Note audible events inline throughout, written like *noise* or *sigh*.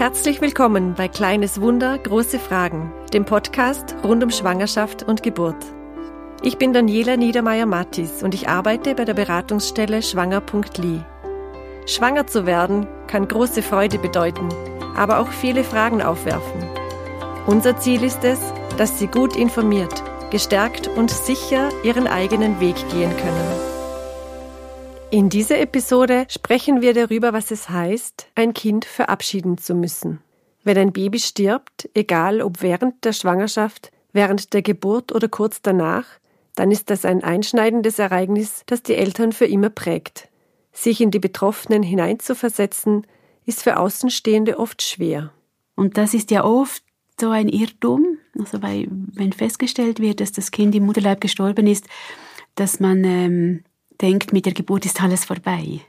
Herzlich willkommen bei Kleines Wunder, große Fragen, dem Podcast rund um Schwangerschaft und Geburt. Ich bin Daniela Niedermeyer-Mattis und ich arbeite bei der Beratungsstelle schwanger.li. Schwanger zu werden kann große Freude bedeuten, aber auch viele Fragen aufwerfen. Unser Ziel ist es, dass Sie gut informiert, gestärkt und sicher Ihren eigenen Weg gehen können. In dieser Episode sprechen wir darüber, was es heißt, ein Kind verabschieden zu müssen. Wenn ein Baby stirbt, egal ob während der Schwangerschaft, während der Geburt oder kurz danach, dann ist das ein einschneidendes Ereignis, das die Eltern für immer prägt. Sich in die Betroffenen hineinzuversetzen, ist für Außenstehende oft schwer. Und das ist ja oft so ein Irrtum, also weil, wenn festgestellt wird, dass das Kind im Mutterleib gestorben ist, dass man ähm, denkt, mit der Geburt ist alles vorbei.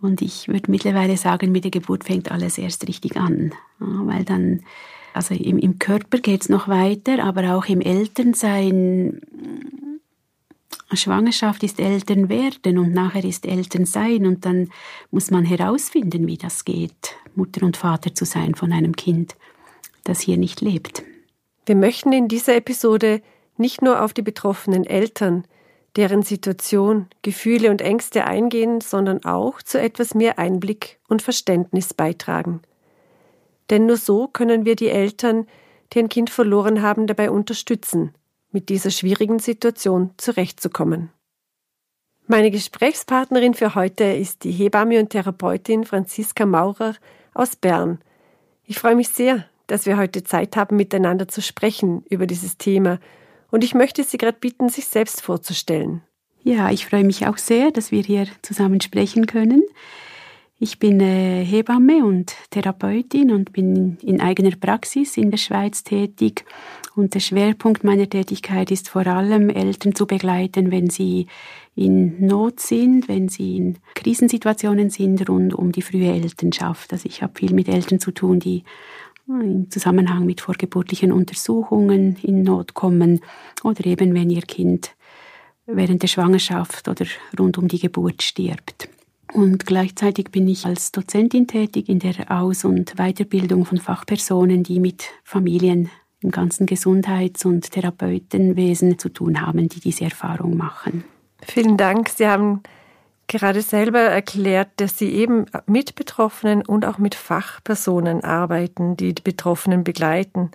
Und ich würde mittlerweile sagen, mit der Geburt fängt alles erst richtig an. weil dann, also im, im Körper geht es noch weiter, aber auch im Elternsein, Schwangerschaft ist Elternwerden und nachher ist Elternsein und dann muss man herausfinden, wie das geht, Mutter und Vater zu sein von einem Kind, das hier nicht lebt. Wir möchten in dieser Episode nicht nur auf die betroffenen Eltern, deren Situation, Gefühle und Ängste eingehen, sondern auch zu etwas mehr Einblick und Verständnis beitragen. Denn nur so können wir die Eltern, die ein Kind verloren haben, dabei unterstützen, mit dieser schwierigen Situation zurechtzukommen. Meine Gesprächspartnerin für heute ist die Hebamme und Therapeutin Franziska Maurer aus Bern. Ich freue mich sehr, dass wir heute Zeit haben, miteinander zu sprechen über dieses Thema und ich möchte Sie gerade bitten, sich selbst vorzustellen. Ja, ich freue mich auch sehr, dass wir hier zusammen sprechen können. Ich bin äh, Hebamme und Therapeutin und bin in eigener Praxis in der Schweiz tätig. Und der Schwerpunkt meiner Tätigkeit ist vor allem, Eltern zu begleiten, wenn sie in Not sind, wenn sie in Krisensituationen sind rund um die frühe Elternschaft. Also ich habe viel mit Eltern zu tun, die im Zusammenhang mit vorgeburtlichen Untersuchungen in Not kommen oder eben wenn ihr Kind während der Schwangerschaft oder rund um die Geburt stirbt. Und gleichzeitig bin ich als Dozentin tätig in der Aus- und Weiterbildung von Fachpersonen, die mit Familien im ganzen Gesundheits- und Therapeutenwesen zu tun haben, die diese Erfahrung machen. Vielen Dank. Sie haben gerade selber erklärt, dass Sie eben mit Betroffenen und auch mit Fachpersonen arbeiten, die die Betroffenen begleiten.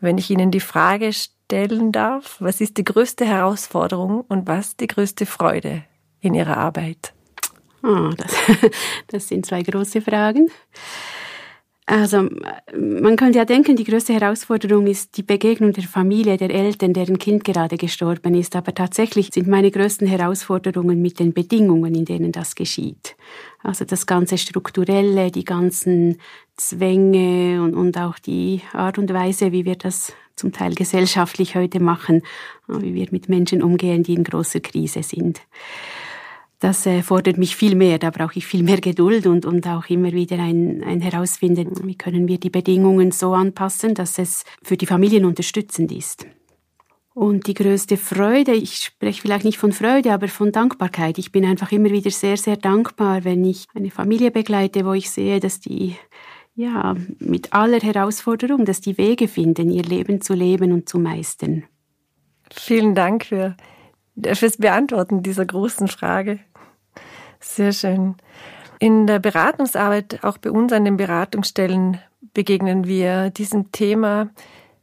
Wenn ich Ihnen die Frage stellen darf, was ist die größte Herausforderung und was die größte Freude in Ihrer Arbeit? Oh, das, *laughs* das sind zwei große Fragen. Also man könnte ja denken, die größte Herausforderung ist die Begegnung der Familie, der Eltern, deren Kind gerade gestorben ist. Aber tatsächlich sind meine größten Herausforderungen mit den Bedingungen, in denen das geschieht. Also das ganze Strukturelle, die ganzen Zwänge und, und auch die Art und Weise, wie wir das zum Teil gesellschaftlich heute machen, wie wir mit Menschen umgehen, die in großer Krise sind das äh, fordert mich viel mehr. Da brauche ich viel mehr Geduld und, und auch immer wieder ein, ein Herausfinden, wie können wir die Bedingungen so anpassen, dass es für die Familien unterstützend ist. Und die größte Freude, ich spreche vielleicht nicht von Freude, aber von Dankbarkeit. Ich bin einfach immer wieder sehr, sehr dankbar, wenn ich eine Familie begleite, wo ich sehe, dass die ja, mit aller Herausforderung, dass die Wege finden, ihr Leben zu leben und zu meistern. Vielen Dank für, fürs Beantworten dieser großen Frage. Sehr schön. In der Beratungsarbeit, auch bei uns an den Beratungsstellen, begegnen wir diesem Thema,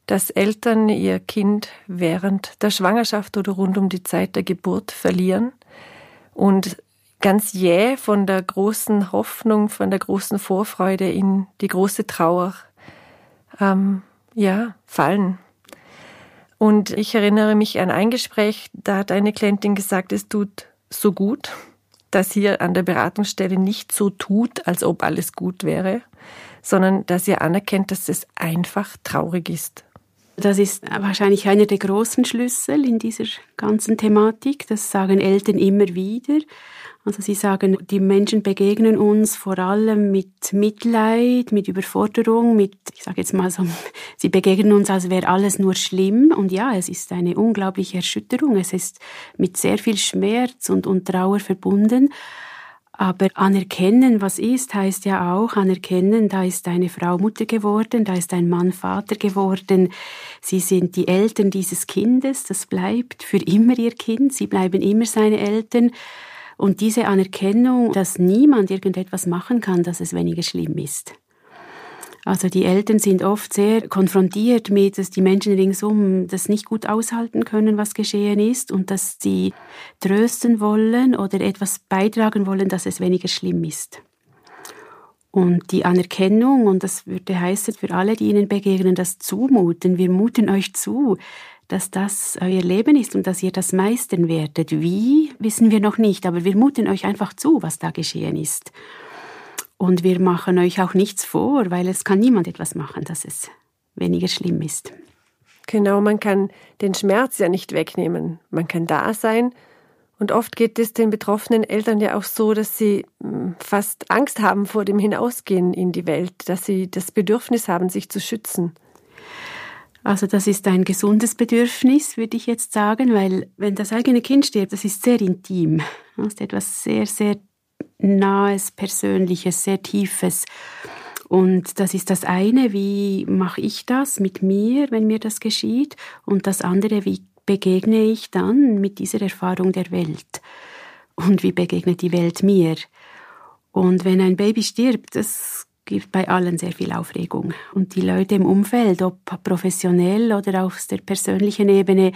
dass Eltern ihr Kind während der Schwangerschaft oder rund um die Zeit der Geburt verlieren und ganz jäh von der großen Hoffnung, von der großen Vorfreude in die große Trauer ähm, ja, fallen. Und ich erinnere mich an ein Gespräch, da hat eine Klientin gesagt, es tut so gut, dass ihr an der Beratungsstelle nicht so tut, als ob alles gut wäre, sondern dass ihr anerkennt, dass es einfach traurig ist. Das ist wahrscheinlich einer der großen Schlüssel in dieser ganzen Thematik. Das sagen Eltern immer wieder. Also sie sagen, die Menschen begegnen uns vor allem mit Mitleid, mit Überforderung, mit, ich sage jetzt mal so, *laughs* sie begegnen uns, als wäre alles nur schlimm. Und ja, es ist eine unglaubliche Erschütterung. Es ist mit sehr viel Schmerz und, und Trauer verbunden. Aber anerkennen, was ist, heißt ja auch anerkennen, da ist eine Frau Mutter geworden, da ist ein Mann Vater geworden. Sie sind die Eltern dieses Kindes, das bleibt für immer ihr Kind, sie bleiben immer seine Eltern. Und diese Anerkennung, dass niemand irgendetwas machen kann, dass es weniger schlimm ist. Also die Eltern sind oft sehr konfrontiert mit, dass die Menschen ringsum das nicht gut aushalten können, was geschehen ist und dass sie trösten wollen oder etwas beitragen wollen, dass es weniger schlimm ist. Und die Anerkennung, und das würde heißen für alle, die ihnen begegnen, das Zumuten, wir muten euch zu, dass das euer Leben ist und dass ihr das meistern werdet. Wie, wissen wir noch nicht, aber wir muten euch einfach zu, was da geschehen ist. Und wir machen euch auch nichts vor, weil es kann niemand etwas machen, dass es weniger schlimm ist. Genau, man kann den Schmerz ja nicht wegnehmen. Man kann da sein. Und oft geht es den betroffenen Eltern ja auch so, dass sie hm, fast Angst haben vor dem Hinausgehen in die Welt, dass sie das Bedürfnis haben, sich zu schützen. Also das ist ein gesundes Bedürfnis, würde ich jetzt sagen, weil wenn das eigene Kind stirbt, das ist sehr intim. Das ist etwas sehr, sehr Nahes, Persönliches, sehr Tiefes. Und das ist das eine, wie mache ich das mit mir, wenn mir das geschieht? Und das andere, wie begegne ich dann mit dieser Erfahrung der Welt? Und wie begegnet die Welt mir? Und wenn ein Baby stirbt, das gibt bei allen sehr viel Aufregung. Und die Leute im Umfeld, ob professionell oder auf der persönlichen Ebene,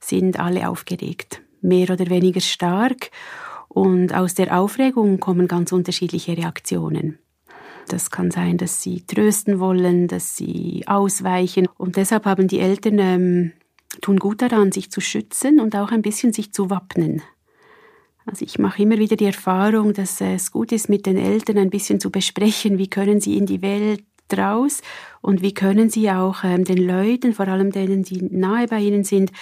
sind alle aufgeregt, mehr oder weniger stark. Und aus der Aufregung kommen ganz unterschiedliche Reaktionen. Das kann sein, dass sie trösten wollen, dass sie ausweichen. Und deshalb haben die Eltern ähm, tun gut daran, sich zu schützen und auch ein bisschen sich zu wappnen. Also ich mache immer wieder die Erfahrung, dass es gut ist, mit den Eltern ein bisschen zu besprechen, wie können sie in die Welt raus und wie können sie auch ähm, den Leuten, vor allem denen, die nahe bei ihnen sind,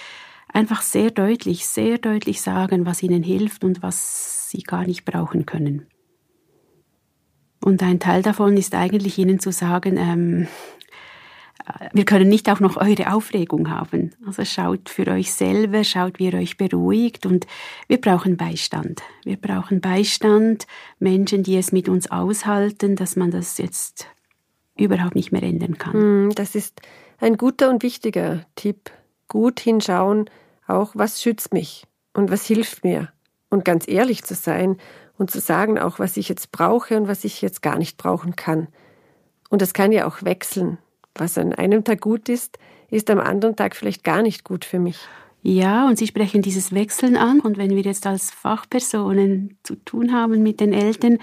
einfach sehr deutlich, sehr deutlich sagen, was ihnen hilft und was sie gar nicht brauchen können. Und ein Teil davon ist eigentlich ihnen zu sagen, ähm, wir können nicht auch noch eure Aufregung haben. Also schaut für euch selber, schaut, wie ihr euch beruhigt und wir brauchen Beistand. Wir brauchen Beistand, Menschen, die es mit uns aushalten, dass man das jetzt überhaupt nicht mehr ändern kann. Hm, das ist ein guter und wichtiger Tipp. Gut hinschauen, auch was schützt mich und was hilft mir. Und ganz ehrlich zu sein und zu sagen auch, was ich jetzt brauche und was ich jetzt gar nicht brauchen kann. Und das kann ja auch wechseln. Was an einem Tag gut ist, ist am anderen Tag vielleicht gar nicht gut für mich. Ja, und Sie sprechen dieses Wechseln an. Und wenn wir jetzt als Fachpersonen zu tun haben mit den Eltern,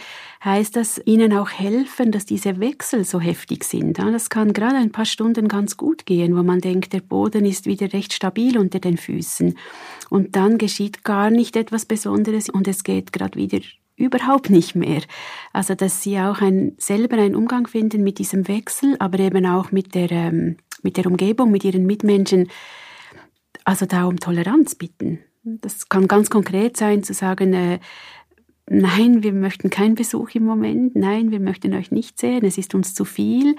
heißt das ihnen auch helfen, dass diese Wechsel so heftig sind. Das kann gerade ein paar Stunden ganz gut gehen, wo man denkt, der Boden ist wieder recht stabil unter den Füßen. Und dann geschieht gar nicht etwas Besonderes und es geht gerade wieder überhaupt nicht mehr. Also, dass sie auch ein, selber einen Umgang finden mit diesem Wechsel, aber eben auch mit der, ähm, mit der Umgebung, mit ihren Mitmenschen, also da um Toleranz bitten. Das kann ganz konkret sein, zu sagen, äh, nein, wir möchten keinen Besuch im Moment, nein, wir möchten euch nicht sehen, es ist uns zu viel.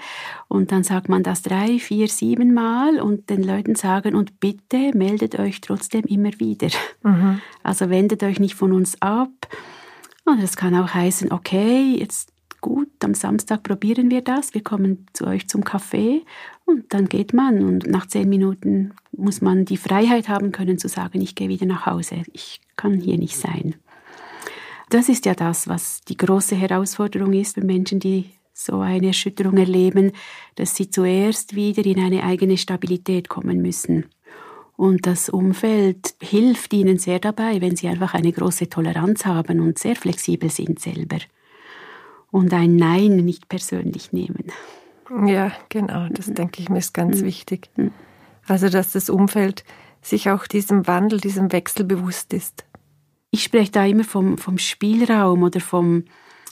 Und dann sagt man das drei, vier, sieben Mal und den Leuten sagen, und bitte meldet euch trotzdem immer wieder. Mhm. Also wendet euch nicht von uns ab. Und das kann auch heißen, okay, jetzt gut, am Samstag probieren wir das, wir kommen zu euch zum Kaffee und dann geht man und nach zehn Minuten muss man die Freiheit haben können zu sagen, ich gehe wieder nach Hause, ich kann hier nicht sein. Das ist ja das, was die große Herausforderung ist für Menschen, die so eine Erschütterung erleben, dass sie zuerst wieder in eine eigene Stabilität kommen müssen. Und das Umfeld hilft ihnen sehr dabei, wenn sie einfach eine große Toleranz haben und sehr flexibel sind selber und ein Nein nicht persönlich nehmen. Ja, genau, das mhm. denke ich mir ist ganz mhm. wichtig. Mhm. Also, dass das Umfeld sich auch diesem Wandel, diesem Wechsel bewusst ist. Ich spreche da immer vom, vom Spielraum oder vom,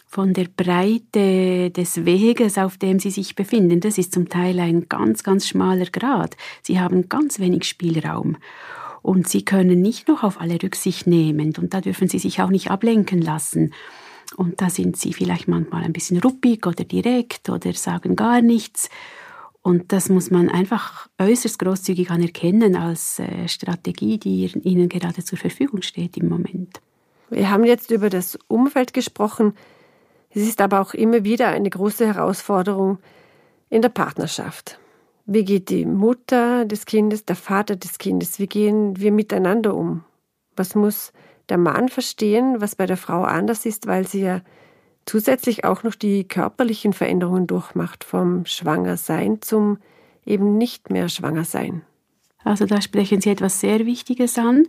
von der Breite des Weges, auf dem sie sich befinden. Das ist zum Teil ein ganz, ganz schmaler Grad. Sie haben ganz wenig Spielraum. Und sie können nicht noch auf alle Rücksicht nehmen. Und da dürfen sie sich auch nicht ablenken lassen. Und da sind sie vielleicht manchmal ein bisschen ruppig oder direkt oder sagen gar nichts. Und das muss man einfach äußerst großzügig anerkennen als äh, Strategie, die ihnen gerade zur Verfügung steht im Moment. Wir haben jetzt über das Umfeld gesprochen. Es ist aber auch immer wieder eine große Herausforderung in der Partnerschaft. Wie geht die Mutter des Kindes, der Vater des Kindes, wie gehen wir miteinander um? Was muss der Mann verstehen, was bei der Frau anders ist, weil sie ja zusätzlich auch noch die körperlichen Veränderungen durchmacht, vom Schwangersein zum eben nicht mehr Schwangersein? Also da sprechen Sie etwas sehr Wichtiges an.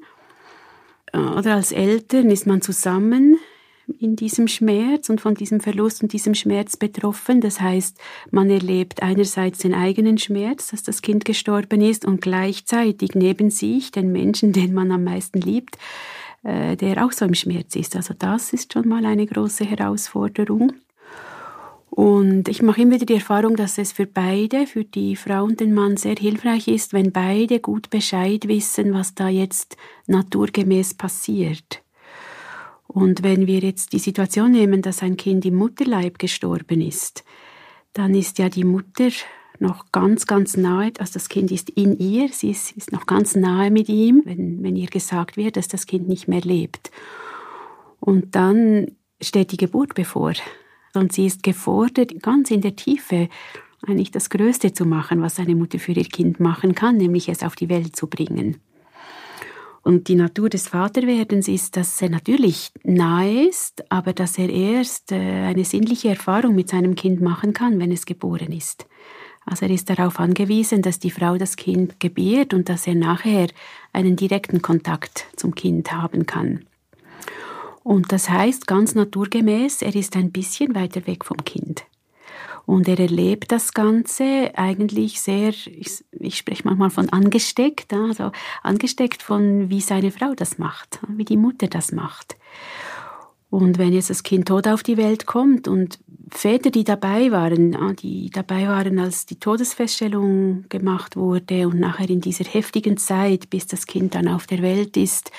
Oder als Eltern ist man zusammen in diesem Schmerz und von diesem Verlust und diesem Schmerz betroffen. Das heißt, man erlebt einerseits den eigenen Schmerz, dass das Kind gestorben ist und gleichzeitig neben sich den Menschen, den man am meisten liebt, äh, der auch so im Schmerz ist. Also das ist schon mal eine große Herausforderung. Und ich mache immer wieder die Erfahrung, dass es für beide, für die Frau und den Mann sehr hilfreich ist, wenn beide gut Bescheid wissen, was da jetzt naturgemäß passiert. Und wenn wir jetzt die Situation nehmen, dass ein Kind im Mutterleib gestorben ist, dann ist ja die Mutter noch ganz, ganz nahe, also das Kind ist in ihr, sie ist, ist noch ganz nahe mit ihm, wenn, wenn ihr gesagt wird, dass das Kind nicht mehr lebt. Und dann steht die Geburt bevor. Und sie ist gefordert, ganz in der Tiefe eigentlich das Größte zu machen, was eine Mutter für ihr Kind machen kann, nämlich es auf die Welt zu bringen. Und die Natur des Vaterwerdens ist, dass er natürlich nahe ist, aber dass er erst äh, eine sinnliche Erfahrung mit seinem Kind machen kann, wenn es geboren ist. Also er ist darauf angewiesen, dass die Frau das Kind gebiert und dass er nachher einen direkten Kontakt zum Kind haben kann. Und das heißt ganz naturgemäß, er ist ein bisschen weiter weg vom Kind. Und er erlebt das Ganze eigentlich sehr, ich, ich spreche manchmal von angesteckt, also angesteckt von, wie seine Frau das macht, wie die Mutter das macht. Und wenn jetzt das Kind tot auf die Welt kommt und Väter, die dabei waren, die dabei waren, als die Todesfeststellung gemacht wurde und nachher in dieser heftigen Zeit, bis das Kind dann auf der Welt ist,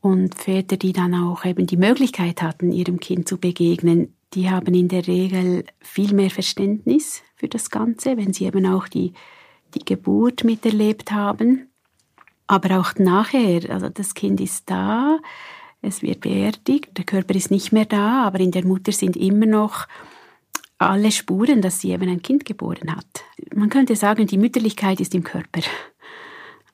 und Väter, die dann auch eben die Möglichkeit hatten, ihrem Kind zu begegnen, die haben in der Regel viel mehr Verständnis für das Ganze, wenn sie eben auch die, die Geburt miterlebt haben. Aber auch nachher, also das Kind ist da, es wird beerdigt, der Körper ist nicht mehr da, aber in der Mutter sind immer noch alle Spuren, dass sie eben ein Kind geboren hat. Man könnte sagen, die Mütterlichkeit ist im Körper.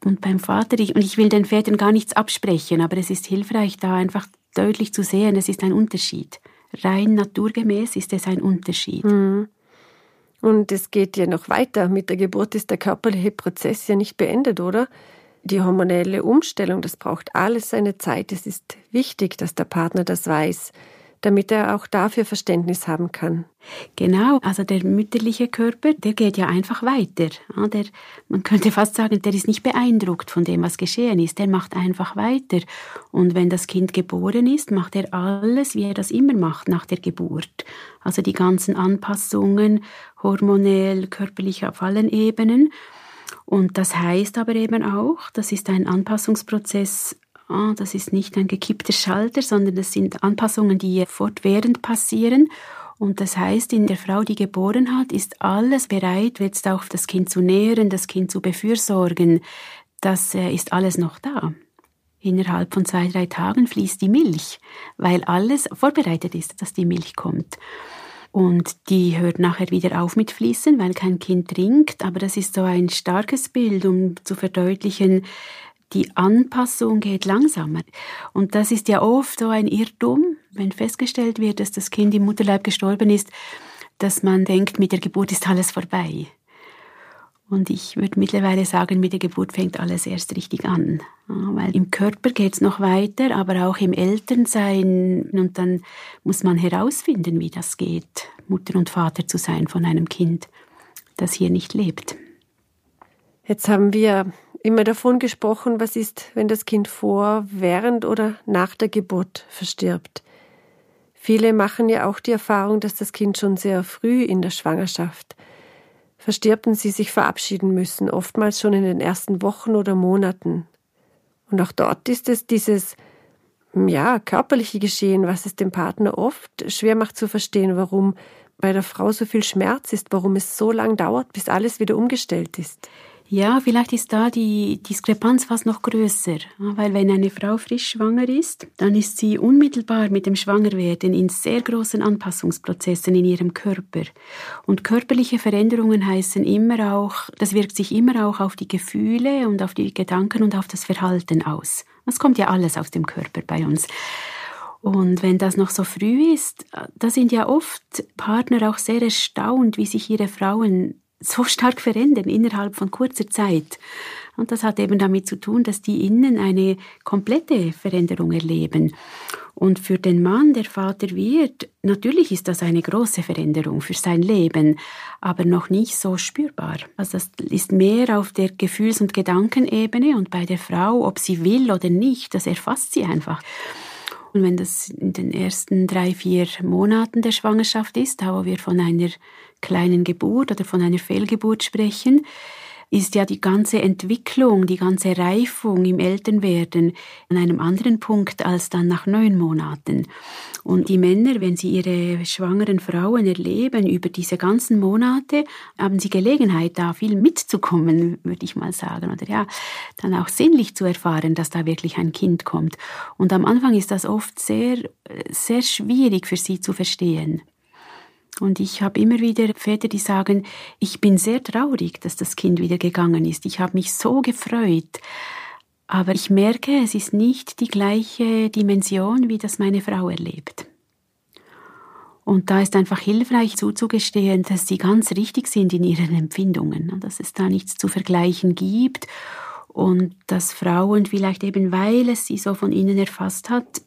Und beim Vater, ich, und ich will den Vätern gar nichts absprechen, aber es ist hilfreich, da einfach deutlich zu sehen, es ist ein Unterschied. Rein naturgemäß ist es ein Unterschied. Mhm. Und es geht ja noch weiter. Mit der Geburt ist der körperliche Prozess ja nicht beendet, oder? Die hormonelle Umstellung, das braucht alles seine Zeit. Es ist wichtig, dass der Partner das weiß damit er auch dafür Verständnis haben kann. Genau, also der mütterliche Körper, der geht ja einfach weiter. Der, man könnte fast sagen, der ist nicht beeindruckt von dem, was geschehen ist. Der macht einfach weiter. Und wenn das Kind geboren ist, macht er alles, wie er das immer macht nach der Geburt. Also die ganzen Anpassungen, hormonell, körperlich auf allen Ebenen. Und das heißt aber eben auch, das ist ein Anpassungsprozess ah, das ist nicht ein gekippter Schalter, sondern das sind Anpassungen, die fortwährend passieren. Und das heißt, in der Frau, die geboren hat, ist alles bereit, jetzt auch das Kind zu nähren, das Kind zu befürsorgen. Das äh, ist alles noch da. Innerhalb von zwei, drei Tagen fließt die Milch, weil alles vorbereitet ist, dass die Milch kommt. Und die hört nachher wieder auf mit Fließen, weil kein Kind trinkt. Aber das ist so ein starkes Bild, um zu verdeutlichen, die Anpassung geht langsamer. Und das ist ja oft so ein Irrtum, wenn festgestellt wird, dass das Kind im Mutterleib gestorben ist, dass man denkt, mit der Geburt ist alles vorbei. Und ich würde mittlerweile sagen, mit der Geburt fängt alles erst richtig an. weil im Körper geht es noch weiter, aber auch im Elternsein. Und dann muss man herausfinden, wie das geht, Mutter und Vater zu sein von einem Kind, das hier nicht lebt. Jetzt haben wir immer davon gesprochen, was ist, wenn das Kind vor, während oder nach der Geburt verstirbt. Viele machen ja auch die Erfahrung, dass das Kind schon sehr früh in der Schwangerschaft verstirbt und sie sich verabschieden müssen, oftmals schon in den ersten Wochen oder Monaten. Und auch dort ist es dieses ja, körperliche Geschehen, was es dem Partner oft schwer macht zu verstehen, warum bei der Frau so viel Schmerz ist, warum es so lang dauert, bis alles wieder umgestellt ist. Ja, vielleicht ist da die Diskrepanz fast noch größer, weil wenn eine Frau frisch schwanger ist, dann ist sie unmittelbar mit dem Schwangerwerden in sehr großen Anpassungsprozessen in ihrem Körper. Und körperliche Veränderungen heißen immer auch, das wirkt sich immer auch auf die Gefühle und auf die Gedanken und auf das Verhalten aus. Das kommt ja alles aus dem Körper bei uns. Und wenn das noch so früh ist, da sind ja oft Partner auch sehr erstaunt, wie sich ihre Frauen so stark verändern innerhalb von kurzer Zeit. Und das hat eben damit zu tun, dass die innen eine komplette Veränderung erleben. Und für den Mann, der Vater wird, natürlich ist das eine große Veränderung für sein Leben, aber noch nicht so spürbar. Also das ist mehr auf der Gefühls- und Gedankenebene und bei der Frau, ob sie will oder nicht, das erfasst sie einfach. Und wenn das in den ersten drei, vier Monaten der Schwangerschaft ist, da wo wir von einer kleinen Geburt oder von einer Fehlgeburt sprechen, ist ja die ganze Entwicklung, die ganze Reifung im Elternwerden an einem anderen Punkt als dann nach neun Monaten. Und die Männer, wenn sie ihre schwangeren Frauen erleben über diese ganzen Monate, haben sie Gelegenheit, da viel mitzukommen, würde ich mal sagen. Oder ja, dann auch sinnlich zu erfahren, dass da wirklich ein Kind kommt. Und am Anfang ist das oft sehr, sehr schwierig für sie zu verstehen. Und ich habe immer wieder Väter, die sagen, ich bin sehr traurig, dass das Kind wieder gegangen ist. Ich habe mich so gefreut. Aber ich merke, es ist nicht die gleiche Dimension, wie das meine Frau erlebt. Und da ist einfach hilfreich zuzugestehen, dass sie ganz richtig sind in ihren Empfindungen, dass es da nichts zu vergleichen gibt und dass Frauen vielleicht eben, weil es sie so von innen erfasst hat,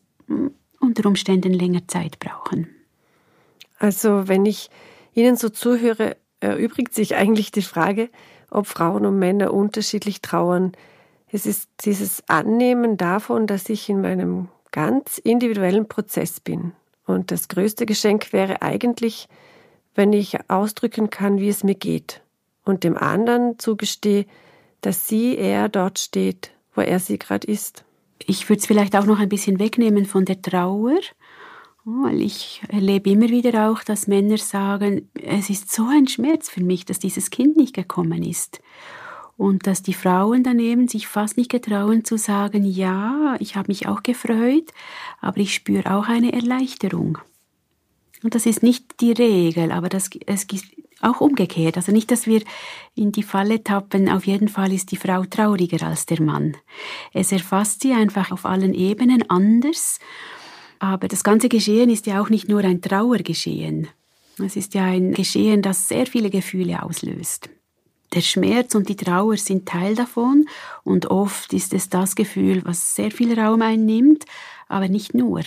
unter Umständen länger Zeit brauchen. Also wenn ich Ihnen so zuhöre, erübrigt sich eigentlich die Frage, ob Frauen und Männer unterschiedlich trauern. Es ist dieses Annehmen davon, dass ich in meinem ganz individuellen Prozess bin. Und das größte Geschenk wäre eigentlich, wenn ich ausdrücken kann, wie es mir geht und dem anderen zugestehe, dass sie eher dort steht, wo er sie gerade ist. Ich würde es vielleicht auch noch ein bisschen wegnehmen von der Trauer weil ich erlebe immer wieder auch, dass Männer sagen, es ist so ein Schmerz für mich, dass dieses Kind nicht gekommen ist. Und dass die Frauen daneben sich fast nicht getrauen zu sagen, ja, ich habe mich auch gefreut, aber ich spüre auch eine Erleichterung. Und das ist nicht die Regel, aber das, es ist auch umgekehrt. Also nicht, dass wir in die Falle tappen, auf jeden Fall ist die Frau trauriger als der Mann. Es erfasst sie einfach auf allen Ebenen anders aber das ganze Geschehen ist ja auch nicht nur ein Trauergeschehen. Es ist ja ein Geschehen, das sehr viele Gefühle auslöst. Der Schmerz und die Trauer sind Teil davon und oft ist es das Gefühl, was sehr viel Raum einnimmt, aber nicht nur.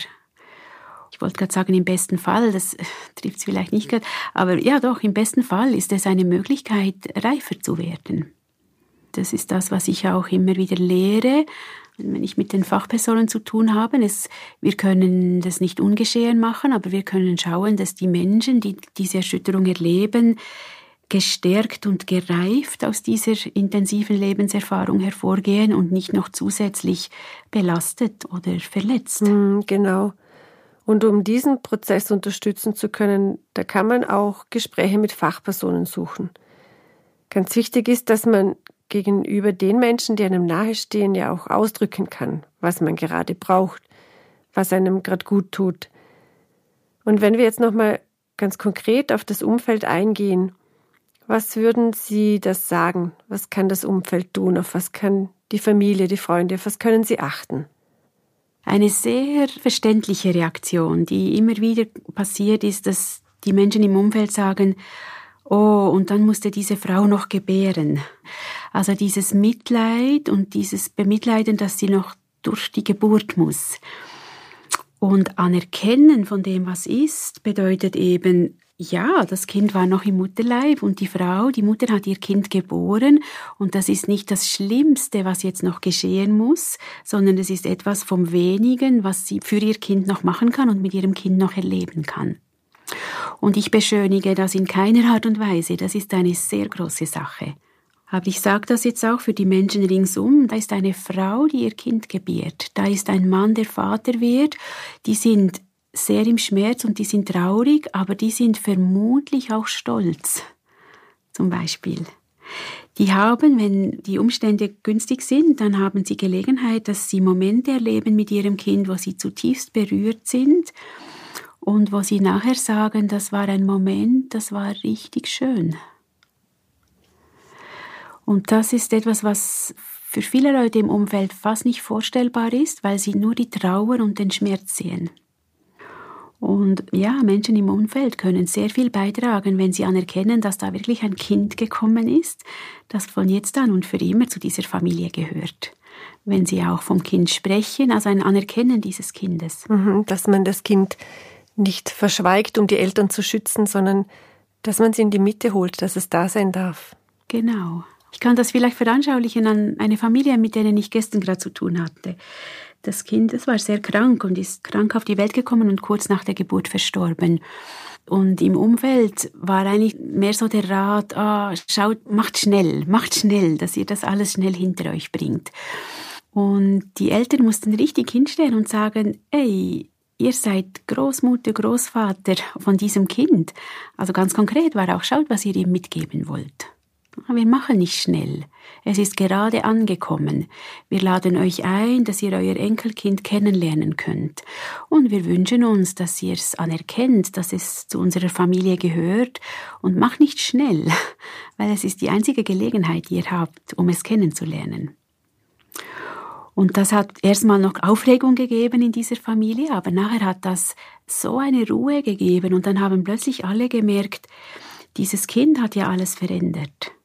Ich wollte gerade sagen, im besten Fall, das *laughs* trifft es vielleicht nicht gerade, aber ja doch, im besten Fall ist es eine Möglichkeit, reifer zu werden. Das ist das, was ich auch immer wieder lehre, wenn ich mit den Fachpersonen zu tun habe. Es, wir können das nicht ungeschehen machen, aber wir können schauen, dass die Menschen, die diese Erschütterung erleben, gestärkt und gereift aus dieser intensiven Lebenserfahrung hervorgehen und nicht noch zusätzlich belastet oder verletzt. Hm, genau. Und um diesen Prozess unterstützen zu können, da kann man auch Gespräche mit Fachpersonen suchen. Ganz wichtig ist, dass man gegenüber den Menschen, die einem nahestehen, ja auch ausdrücken kann, was man gerade braucht, was einem gerade gut tut. Und wenn wir jetzt nochmal ganz konkret auf das Umfeld eingehen, was würden Sie das sagen? Was kann das Umfeld tun? Auf was kann die Familie, die Freunde, auf was können sie achten? Eine sehr verständliche Reaktion, die immer wieder passiert, ist, dass die Menschen im Umfeld sagen, oh, und dann musste diese Frau noch gebären. Also dieses Mitleid und dieses Bemitleiden, dass sie noch durch die Geburt muss. Und Anerkennen von dem, was ist, bedeutet eben, ja, das Kind war noch im Mutterleib und die Frau, die Mutter hat ihr Kind geboren und das ist nicht das Schlimmste, was jetzt noch geschehen muss, sondern es ist etwas vom wenigen, was sie für ihr Kind noch machen kann und mit ihrem Kind noch erleben kann. Und ich beschönige das in keiner Art und Weise, das ist eine sehr große Sache. Aber ich sage das jetzt auch für die Menschen ringsum. Da ist eine Frau, die ihr Kind gebiert. Da ist ein Mann, der Vater wird. Die sind sehr im Schmerz und die sind traurig, aber die sind vermutlich auch stolz. Zum Beispiel. Die haben, wenn die Umstände günstig sind, dann haben sie Gelegenheit, dass sie Momente erleben mit ihrem Kind, wo sie zutiefst berührt sind und wo sie nachher sagen, das war ein Moment, das war richtig schön. Und das ist etwas, was für viele Leute im Umfeld fast nicht vorstellbar ist, weil sie nur die Trauer und den Schmerz sehen. Und ja, Menschen im Umfeld können sehr viel beitragen, wenn sie anerkennen, dass da wirklich ein Kind gekommen ist, das von jetzt an und für immer zu dieser Familie gehört. Wenn sie auch vom Kind sprechen, also ein Anerkennen dieses Kindes. Mhm, dass man das Kind nicht verschweigt, um die Eltern zu schützen, sondern dass man sie in die Mitte holt, dass es da sein darf. Genau. Ich kann das vielleicht veranschaulichen an eine Familie, mit denen ich gestern gerade zu tun hatte. Das Kind das war sehr krank und ist krank auf die Welt gekommen und kurz nach der Geburt verstorben. Und im Umfeld war eigentlich mehr so der Rat, ah, schaut, macht schnell, macht schnell, dass ihr das alles schnell hinter euch bringt. Und die Eltern mussten richtig hinstellen und sagen, ey, ihr seid Großmutter, Großvater von diesem Kind. Also ganz konkret war auch, schaut, was ihr ihm mitgeben wollt. Wir machen nicht schnell. Es ist gerade angekommen. Wir laden euch ein, dass ihr euer Enkelkind kennenlernen könnt. Und wir wünschen uns, dass ihr es anerkennt, dass es zu unserer Familie gehört. Und macht nicht schnell, *laughs* weil es ist die einzige Gelegenheit, die ihr habt, um es kennenzulernen. Und das hat erstmal noch Aufregung gegeben in dieser Familie, aber nachher hat das so eine Ruhe gegeben und dann haben plötzlich alle gemerkt, dieses Kind hat ja alles verändert.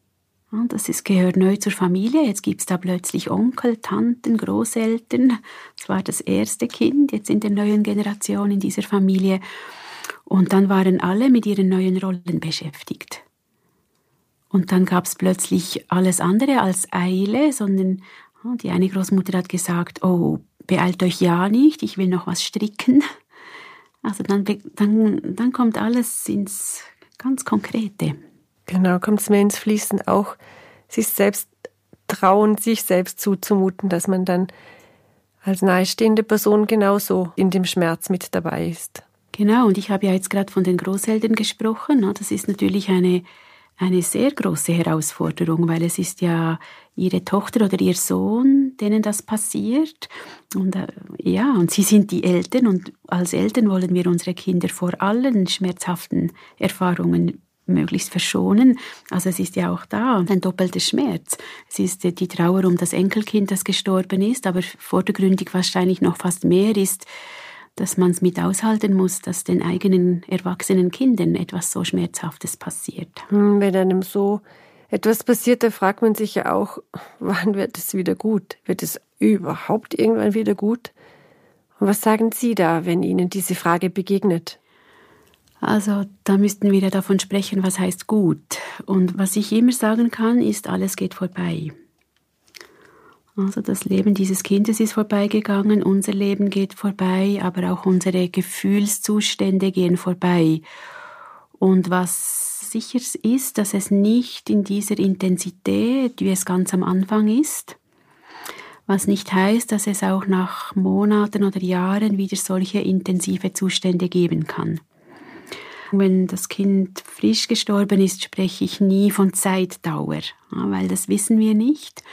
Das ist, gehört neu zur Familie. Jetzt gibt es da plötzlich Onkel, Tanten, Großeltern. Das war das erste Kind jetzt in der neuen Generation in dieser Familie. Und dann waren alle mit ihren neuen Rollen beschäftigt. Und dann gab es plötzlich alles andere als Eile, sondern die eine Großmutter hat gesagt, oh, beeilt euch ja nicht, ich will noch was stricken. Also dann, dann, dann kommt alles ins ganz Konkrete. Genau, kommt es mir ins Fließen auch, sich selbst trauen, sich selbst zuzumuten, dass man dann als nahestehende Person genauso in dem Schmerz mit dabei ist. Genau, und ich habe ja jetzt gerade von den Großeltern gesprochen. Ne? Das ist natürlich eine, eine sehr große Herausforderung, weil es ist ja ihre Tochter oder ihr Sohn, denen das passiert. Und äh, ja, und sie sind die Eltern und als Eltern wollen wir unsere Kinder vor allen schmerzhaften Erfahrungen möglichst verschonen. Also es ist ja auch da ein doppelter Schmerz. Es ist die Trauer um das Enkelkind, das gestorben ist, aber vordergründig wahrscheinlich noch fast mehr ist, dass man es mit aushalten muss, dass den eigenen erwachsenen Kindern etwas so Schmerzhaftes passiert. Hm, wenn einem so etwas passiert, da fragt man sich ja auch, *laughs* wann wird es wieder gut? Wird es überhaupt irgendwann wieder gut? Und was sagen Sie da, wenn Ihnen diese Frage begegnet? Also da müssten wir ja davon sprechen, was heißt gut. Und was ich immer sagen kann, ist, alles geht vorbei. Also das Leben dieses Kindes ist vorbeigegangen, unser Leben geht vorbei, aber auch unsere Gefühlszustände gehen vorbei. Und was sicher ist, dass es nicht in dieser Intensität, wie es ganz am Anfang ist, was nicht heißt, dass es auch nach Monaten oder Jahren wieder solche intensive Zustände geben kann. Wenn das Kind frisch gestorben ist, spreche ich nie von Zeitdauer, weil das wissen wir nicht.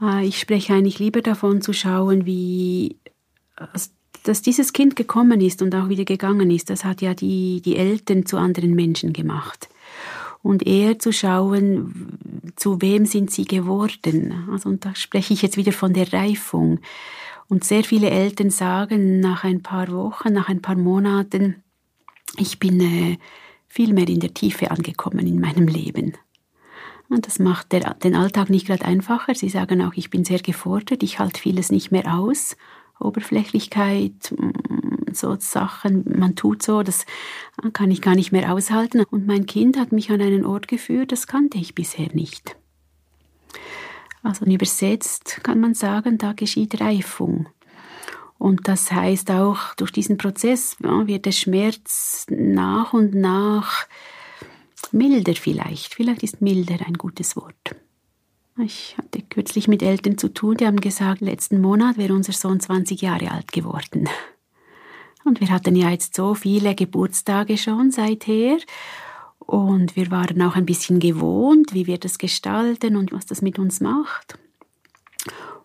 Äh, ich spreche eigentlich lieber davon zu schauen, wie dass dieses Kind gekommen ist und auch wieder gegangen ist. Das hat ja die, die Eltern zu anderen Menschen gemacht. Und eher zu schauen, zu wem sind sie geworden. Also, und da spreche ich jetzt wieder von der Reifung. Und sehr viele Eltern sagen nach ein paar Wochen, nach ein paar Monaten, ich bin äh, viel mehr in der Tiefe angekommen in meinem Leben. Und das macht der, den Alltag nicht gerade einfacher. Sie sagen auch, ich bin sehr gefordert, ich halte vieles nicht mehr aus. Oberflächlichkeit, mm, so Sachen, man tut so, das kann ich gar nicht mehr aushalten. Und mein Kind hat mich an einen Ort geführt, das kannte ich bisher nicht. Also übersetzt kann man sagen, da geschieht Reifung. Und das heißt auch, durch diesen Prozess ja, wird der Schmerz nach und nach milder vielleicht. Vielleicht ist milder ein gutes Wort. Ich hatte kürzlich mit Eltern zu tun, die haben gesagt, letzten Monat wäre unser Sohn 20 Jahre alt geworden. Und wir hatten ja jetzt so viele Geburtstage schon seither. Und wir waren auch ein bisschen gewohnt, wie wir das gestalten und was das mit uns macht.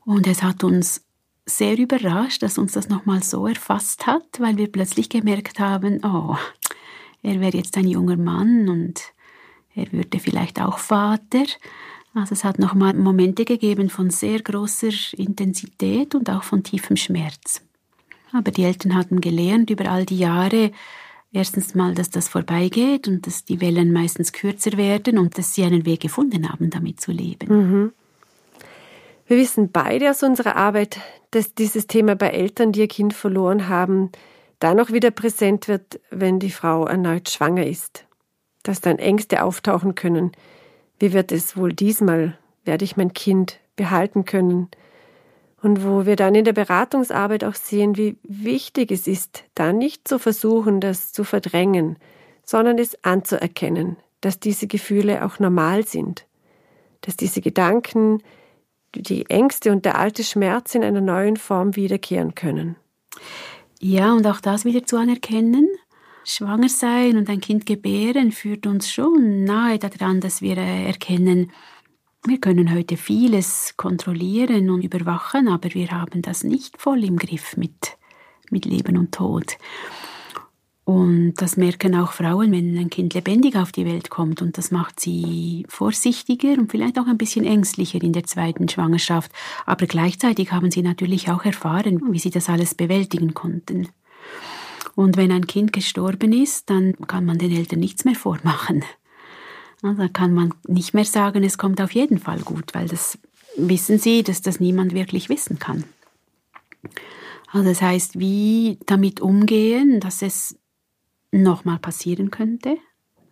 Und es hat uns sehr überrascht, dass uns das nochmal so erfasst hat, weil wir plötzlich gemerkt haben, oh, er wäre jetzt ein junger Mann und er würde vielleicht auch Vater. Also es hat nochmal Momente gegeben von sehr großer Intensität und auch von tiefem Schmerz. Aber die Eltern hatten gelernt über all die Jahre, erstens mal, dass das vorbeigeht und dass die Wellen meistens kürzer werden und dass sie einen Weg gefunden haben, damit zu leben. Mhm. Wir wissen beide aus unserer Arbeit, dass dieses Thema bei Eltern, die ihr Kind verloren haben, dann auch wieder präsent wird, wenn die Frau erneut schwanger ist. Dass dann Ängste auftauchen können. Wie wird es wohl diesmal? Werde ich mein Kind behalten können? Und wo wir dann in der Beratungsarbeit auch sehen, wie wichtig es ist, da nicht zu versuchen, das zu verdrängen, sondern es anzuerkennen, dass diese Gefühle auch normal sind, dass diese Gedanken, die Ängste und der alte Schmerz in einer neuen Form wiederkehren können. Ja, und auch das wieder zu anerkennen. Schwanger sein und ein Kind gebären führt uns schon nahe daran, dass wir erkennen, wir können heute vieles kontrollieren und überwachen, aber wir haben das nicht voll im Griff mit, mit Leben und Tod. Und das merken auch Frauen, wenn ein Kind lebendig auf die Welt kommt. Und das macht sie vorsichtiger und vielleicht auch ein bisschen ängstlicher in der zweiten Schwangerschaft. Aber gleichzeitig haben sie natürlich auch erfahren, wie sie das alles bewältigen konnten. Und wenn ein Kind gestorben ist, dann kann man den Eltern nichts mehr vormachen. Da kann man nicht mehr sagen, es kommt auf jeden Fall gut, weil das wissen sie, dass das niemand wirklich wissen kann. Also das heißt, wie damit umgehen, dass es nochmal passieren könnte.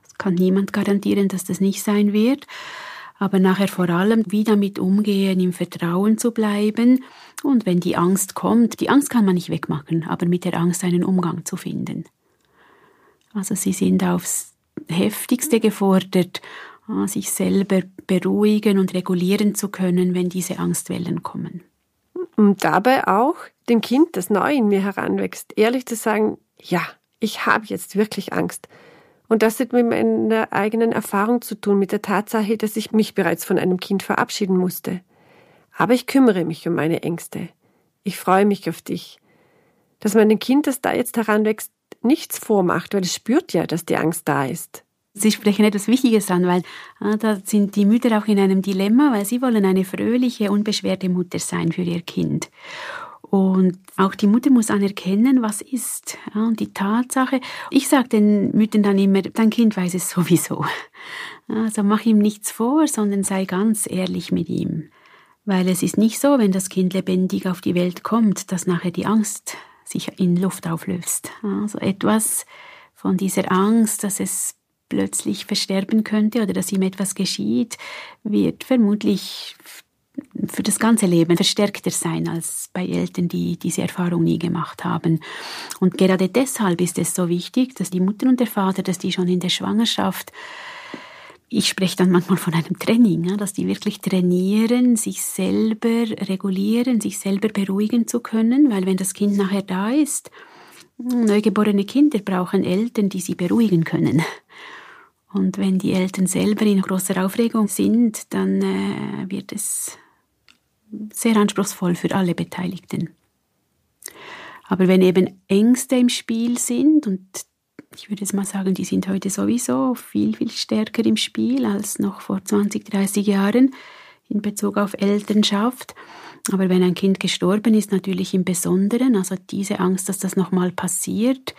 Es kann niemand garantieren, dass das nicht sein wird. Aber nachher vor allem, wie damit umgehen, im Vertrauen zu bleiben. Und wenn die Angst kommt, die Angst kann man nicht wegmachen, aber mit der Angst einen Umgang zu finden. Also sie sind aufs heftigste gefordert, äh, sich selber beruhigen und regulieren zu können, wenn diese Angstwellen kommen. Und dabei auch dem Kind, das neu in mir heranwächst, ehrlich zu sagen, ja, ich habe jetzt wirklich Angst. Und das hat mit meiner eigenen Erfahrung zu tun, mit der Tatsache, dass ich mich bereits von einem Kind verabschieden musste. Aber ich kümmere mich um meine Ängste. Ich freue mich auf dich. Dass mein Kind, das da jetzt heranwächst, nichts vormacht, weil es spürt ja, dass die Angst da ist. Sie sprechen etwas Wichtiges an, weil ah, da sind die Mütter auch in einem Dilemma, weil sie wollen eine fröhliche, unbeschwerte Mutter sein für ihr Kind. Und auch die Mutter muss anerkennen, was ist. und die Tatsache, ich sage den Müttern dann immer, dein Kind weiß es sowieso. Also mach ihm nichts vor, sondern sei ganz ehrlich mit ihm. Weil es ist nicht so, wenn das Kind lebendig auf die Welt kommt, dass nachher die Angst sich in Luft auflöst. Also etwas von dieser Angst, dass es plötzlich versterben könnte oder dass ihm etwas geschieht, wird vermutlich für das ganze Leben verstärkter sein als bei Eltern, die diese Erfahrung nie gemacht haben. Und gerade deshalb ist es so wichtig, dass die Mutter und der Vater, dass die schon in der Schwangerschaft ich spreche dann manchmal von einem Training, dass die wirklich trainieren, sich selber regulieren, sich selber beruhigen zu können, weil wenn das Kind nachher da ist, neugeborene Kinder brauchen Eltern, die sie beruhigen können. Und wenn die Eltern selber in großer Aufregung sind, dann äh, wird es sehr anspruchsvoll für alle Beteiligten. Aber wenn eben Ängste im Spiel sind, und ich würde jetzt mal sagen, die sind heute sowieso viel, viel stärker im Spiel als noch vor 20, 30 Jahren in Bezug auf Elternschaft. Aber wenn ein Kind gestorben ist, natürlich im Besonderen, also diese Angst, dass das nochmal passiert,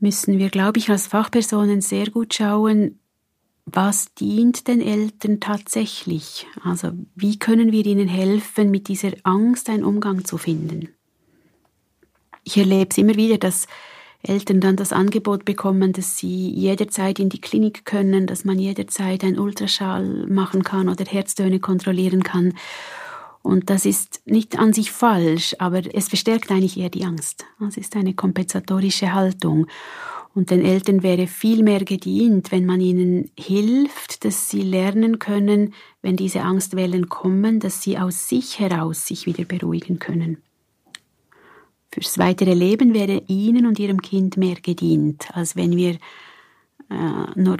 müssen wir, glaube ich, als Fachpersonen sehr gut schauen, was dient den Eltern tatsächlich? Also wie können wir ihnen helfen, mit dieser Angst einen Umgang zu finden? Ich erlebe es immer wieder, dass Eltern dann das Angebot bekommen, dass sie jederzeit in die Klinik können, dass man jederzeit ein Ultraschall machen kann oder Herztöne kontrollieren kann. Und das ist nicht an sich falsch, aber es verstärkt eigentlich eher die Angst. Es ist eine kompensatorische Haltung. Und den Eltern wäre viel mehr gedient, wenn man ihnen hilft, dass sie lernen können, wenn diese Angstwellen kommen, dass sie aus sich heraus sich wieder beruhigen können. Fürs weitere Leben wäre ihnen und ihrem Kind mehr gedient, als wenn wir äh, nur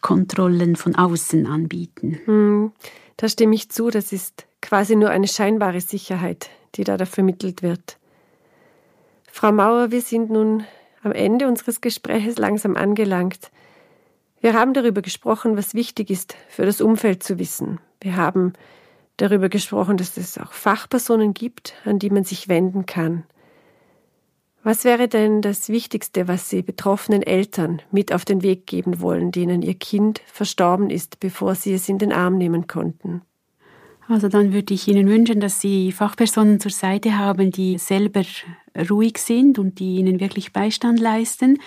Kontrollen von außen anbieten. Hm, da stimme ich zu, das ist quasi nur eine scheinbare Sicherheit, die da, da vermittelt wird. Frau Mauer, wir sind nun am Ende unseres Gespräches langsam angelangt. Wir haben darüber gesprochen, was wichtig ist, für das Umfeld zu wissen. Wir haben darüber gesprochen, dass es auch Fachpersonen gibt, an die man sich wenden kann. Was wäre denn das Wichtigste, was Sie betroffenen Eltern mit auf den Weg geben wollen, denen ihr Kind verstorben ist, bevor sie es in den Arm nehmen konnten? Also dann würde ich Ihnen wünschen, dass Sie Fachpersonen zur Seite haben, die selber ruhig sind und die Ihnen wirklich Beistand leisten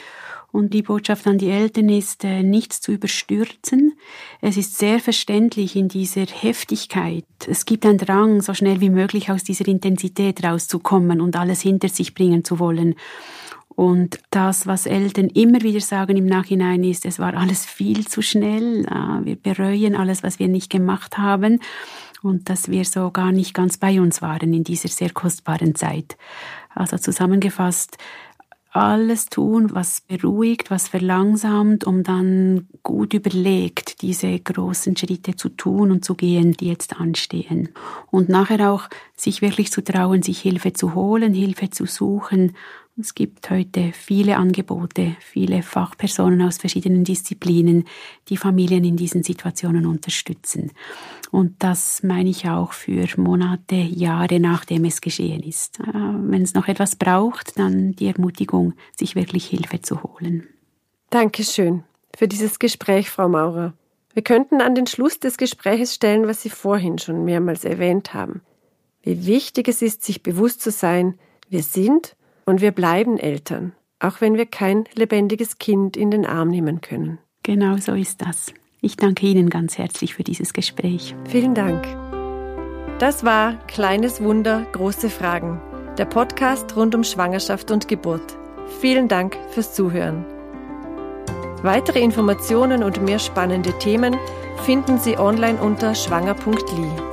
und die Botschaft an die Eltern ist, äh, nichts zu überstürzen. Es ist sehr verständlich in dieser Heftigkeit. Es gibt einen Drang, so schnell wie möglich aus dieser Intensität rauszukommen und alles hinter sich bringen zu wollen. Und das, was Eltern immer wieder sagen im Nachhinein ist, es war alles viel zu schnell. Äh, wir bereuen alles, was wir nicht gemacht haben und dass wir so gar nicht ganz bei uns waren in dieser sehr kostbaren Zeit. Also zusammengefasst, alles tun, was beruhigt, was verlangsamt, um dann gut überlegt diese großen Schritte zu tun und zu gehen, die jetzt anstehen. Und nachher auch sich wirklich zu trauen, sich Hilfe zu holen, Hilfe zu suchen es gibt heute viele Angebote, viele Fachpersonen aus verschiedenen Disziplinen, die Familien in diesen Situationen unterstützen. Und das meine ich auch für Monate, Jahre nachdem es geschehen ist. Äh, wenn es noch etwas braucht, dann die Ermutigung, sich wirklich Hilfe zu holen. Dankeschön für dieses Gespräch, Frau Maurer. Wir könnten an den Schluss des Gespräches stellen, was Sie vorhin schon mehrmals erwähnt haben. Wie wichtig es ist, sich bewusst zu sein, wir sind und wir bleiben Eltern, auch wenn wir kein lebendiges Kind in den Arm nehmen können. Genau so ist das. Ich danke Ihnen ganz herzlich für dieses Gespräch. Vielen Dank. Das war Kleines Wunder, große Fragen, der Podcast rund um Schwangerschaft und Geburt. Vielen Dank fürs Zuhören. Weitere Informationen und mehr spannende Themen finden Sie online unter schwanger.li.